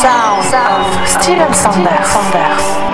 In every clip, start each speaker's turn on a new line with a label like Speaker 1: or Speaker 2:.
Speaker 1: sound of Steven Sanders.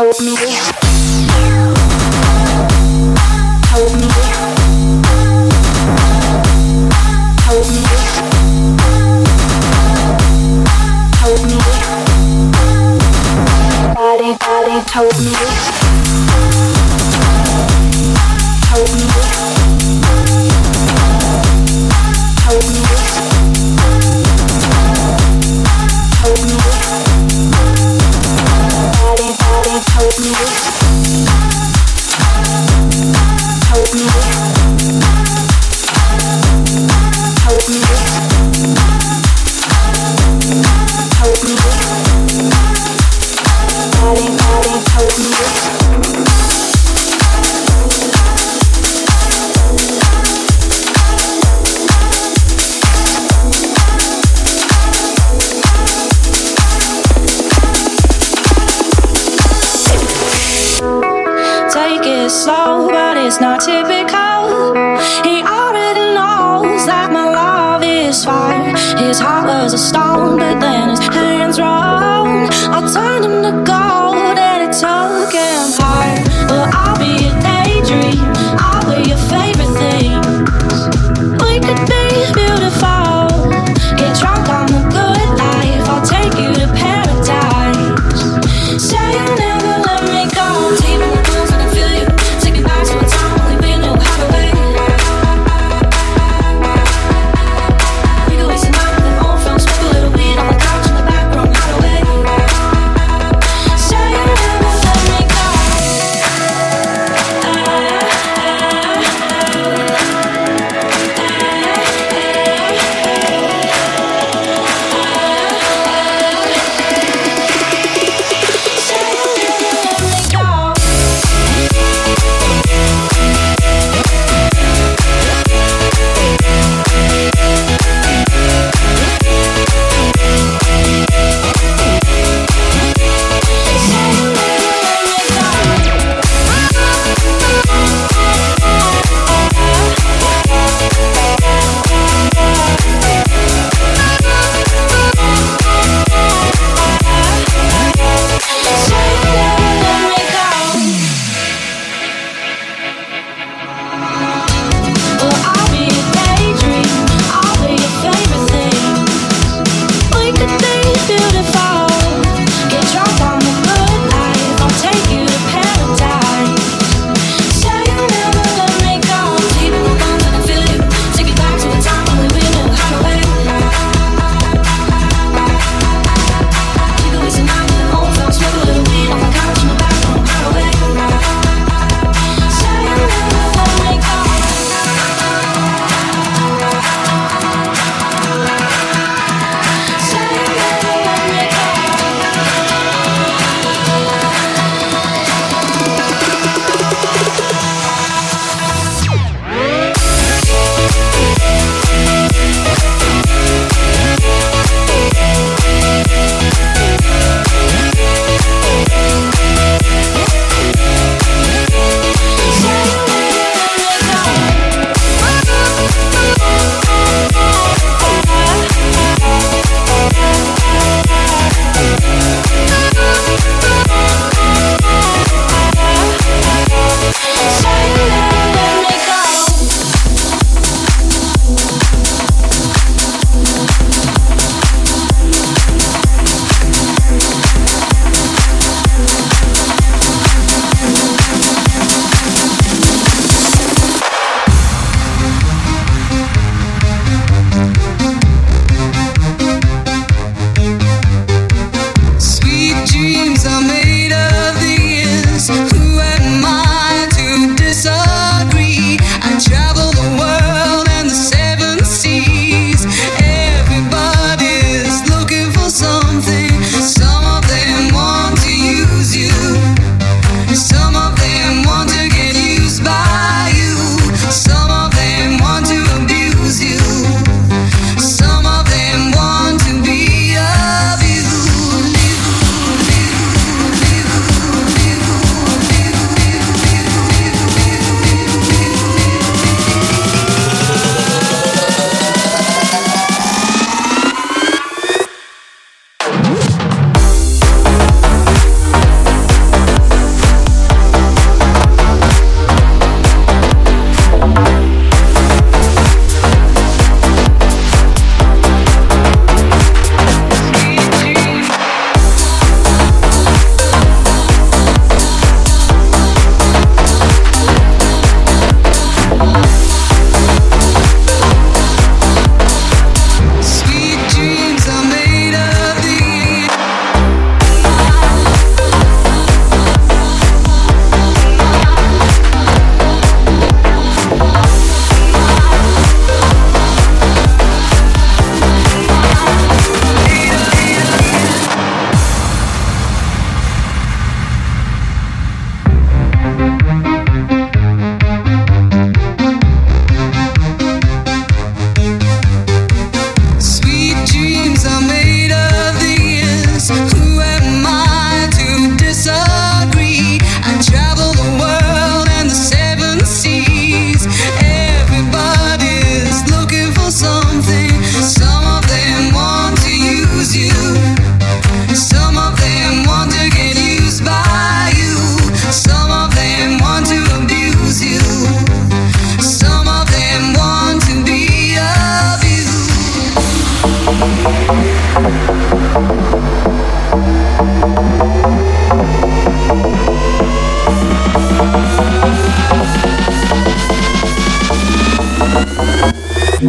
Speaker 2: Told me.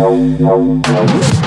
Speaker 3: no, no, no.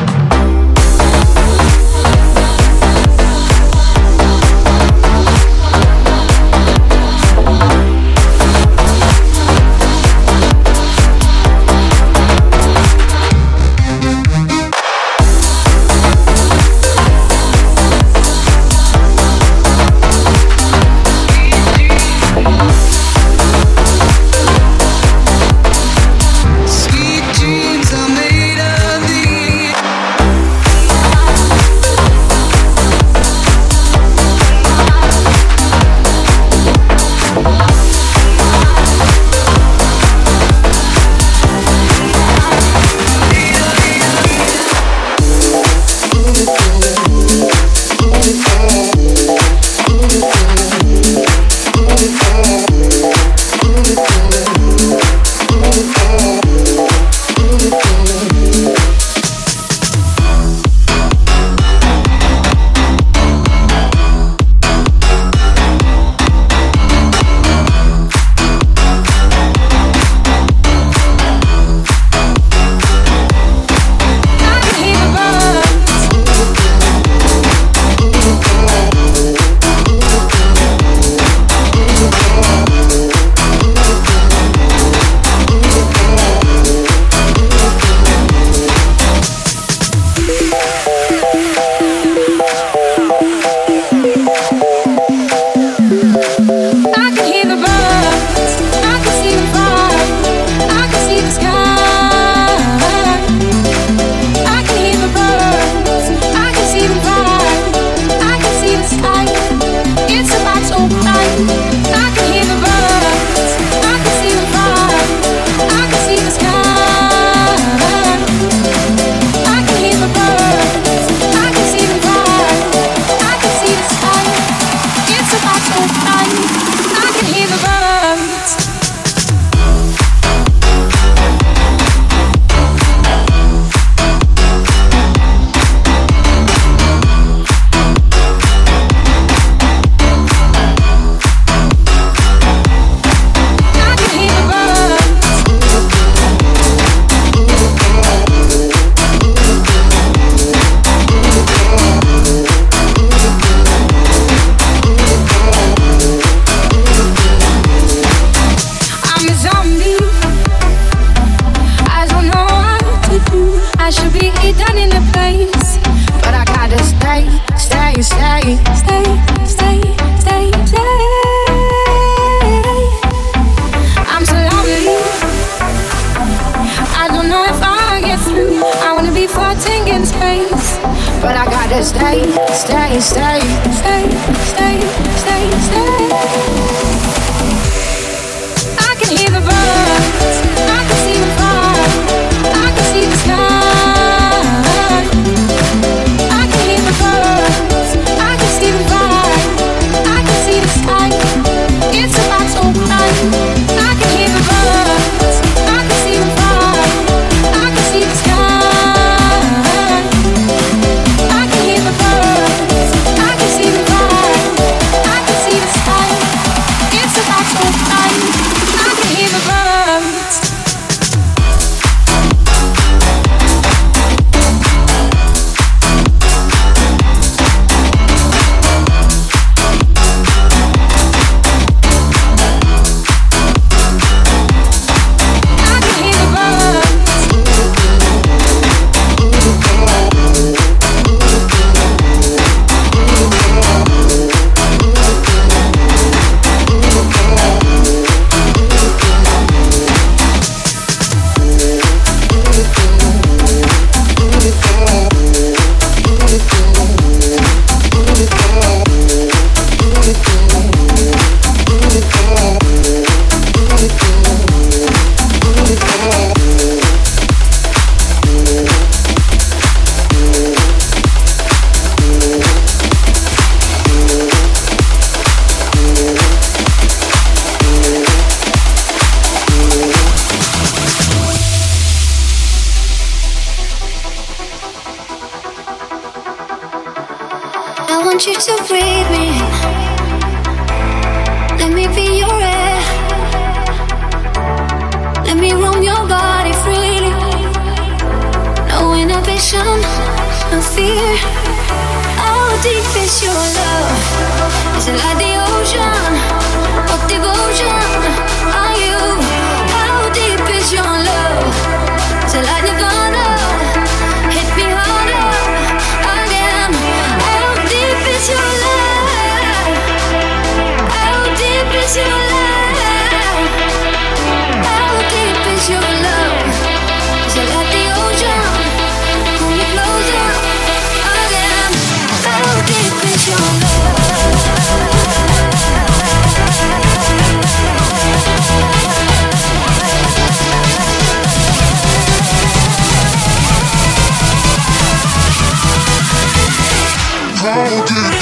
Speaker 3: I'll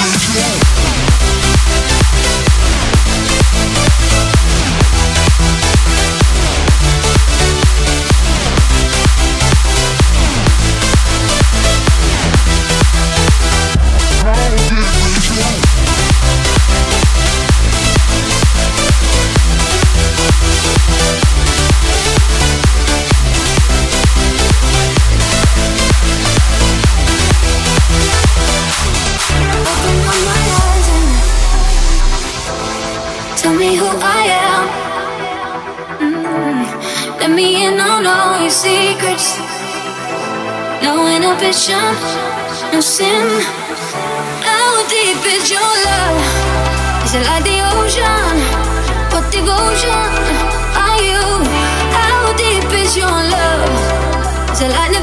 Speaker 3: passion and sin. How deep is your love? Is it like the ocean? What devotion are you? How deep is your love? Is it like the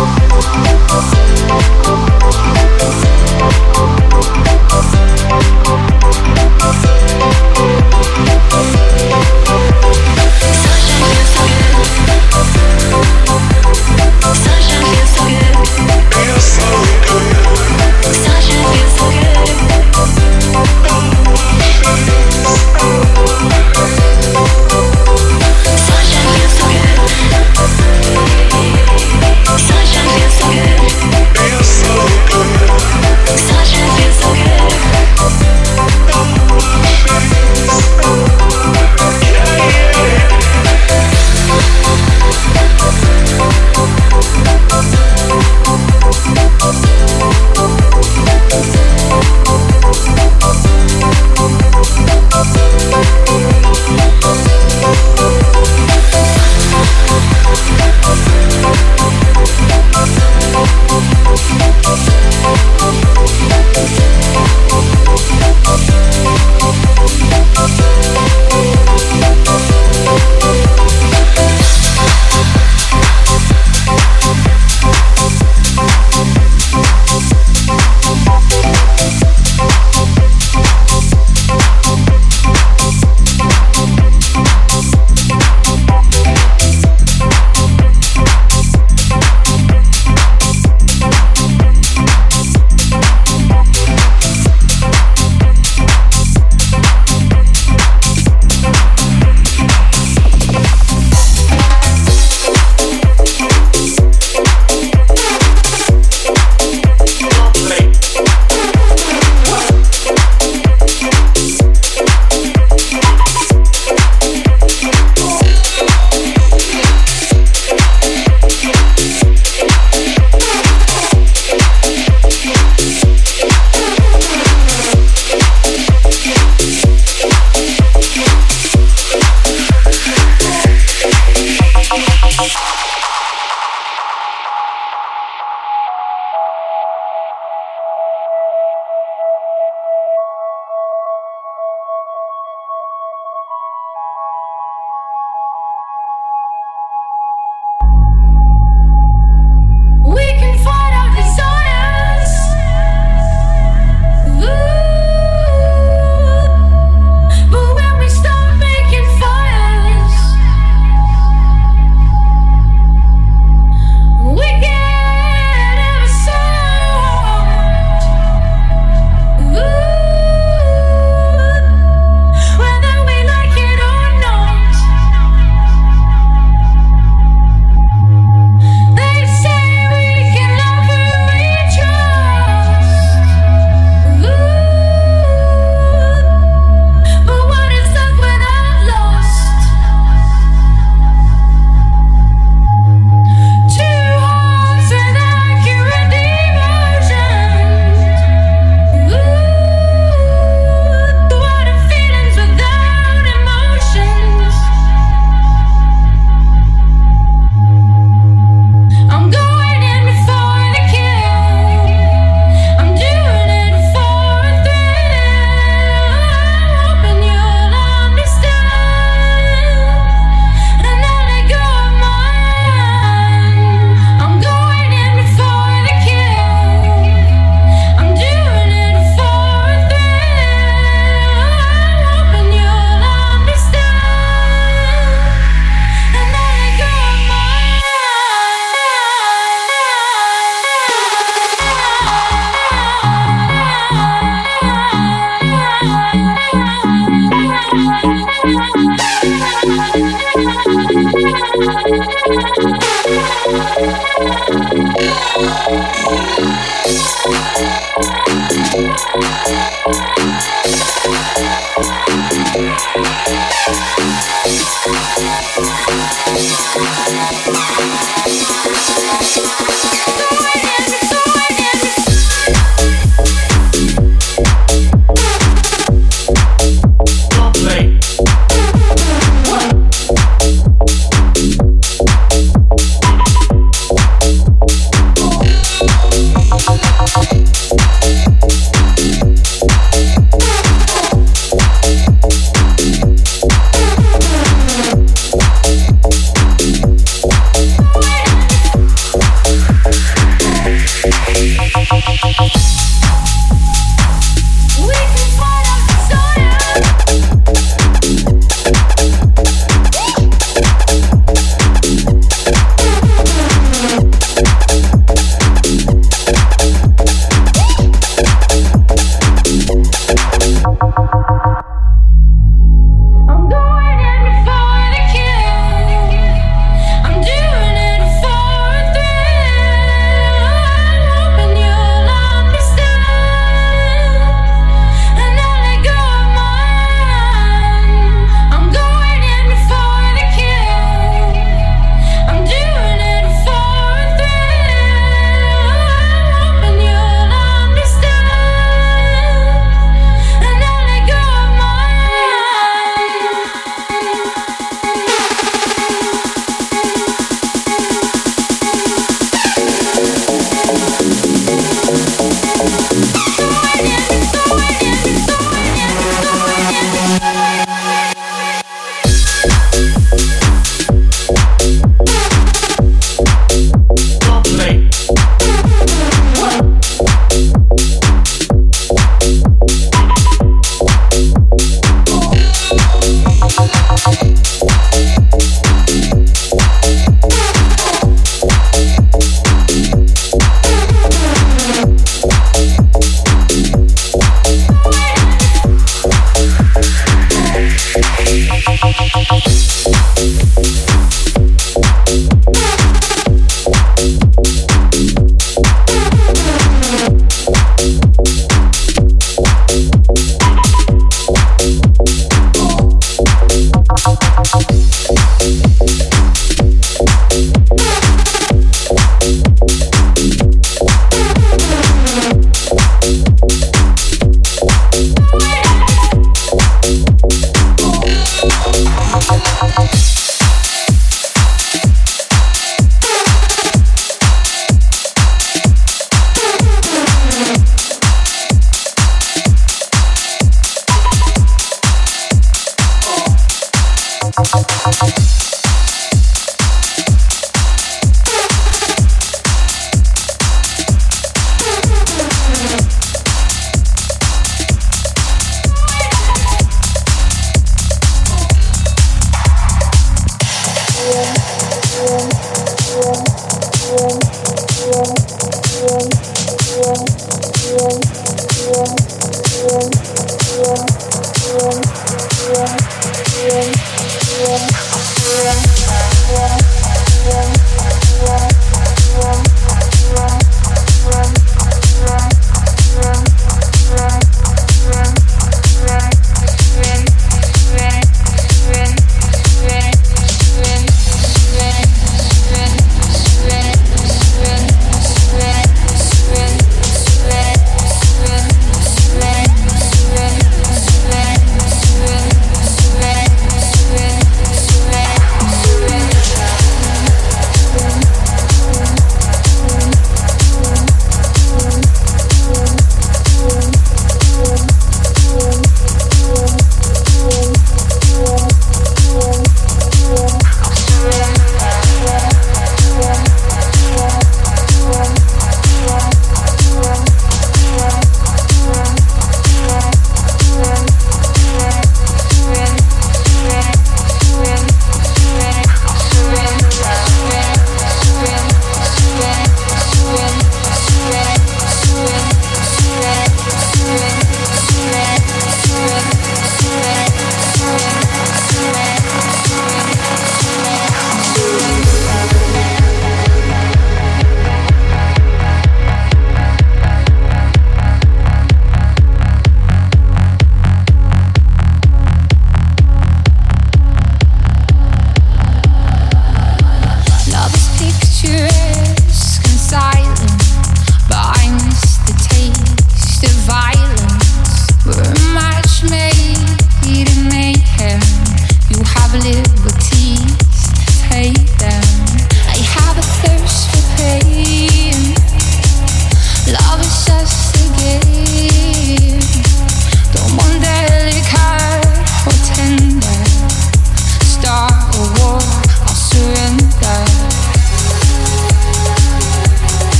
Speaker 3: Thank you.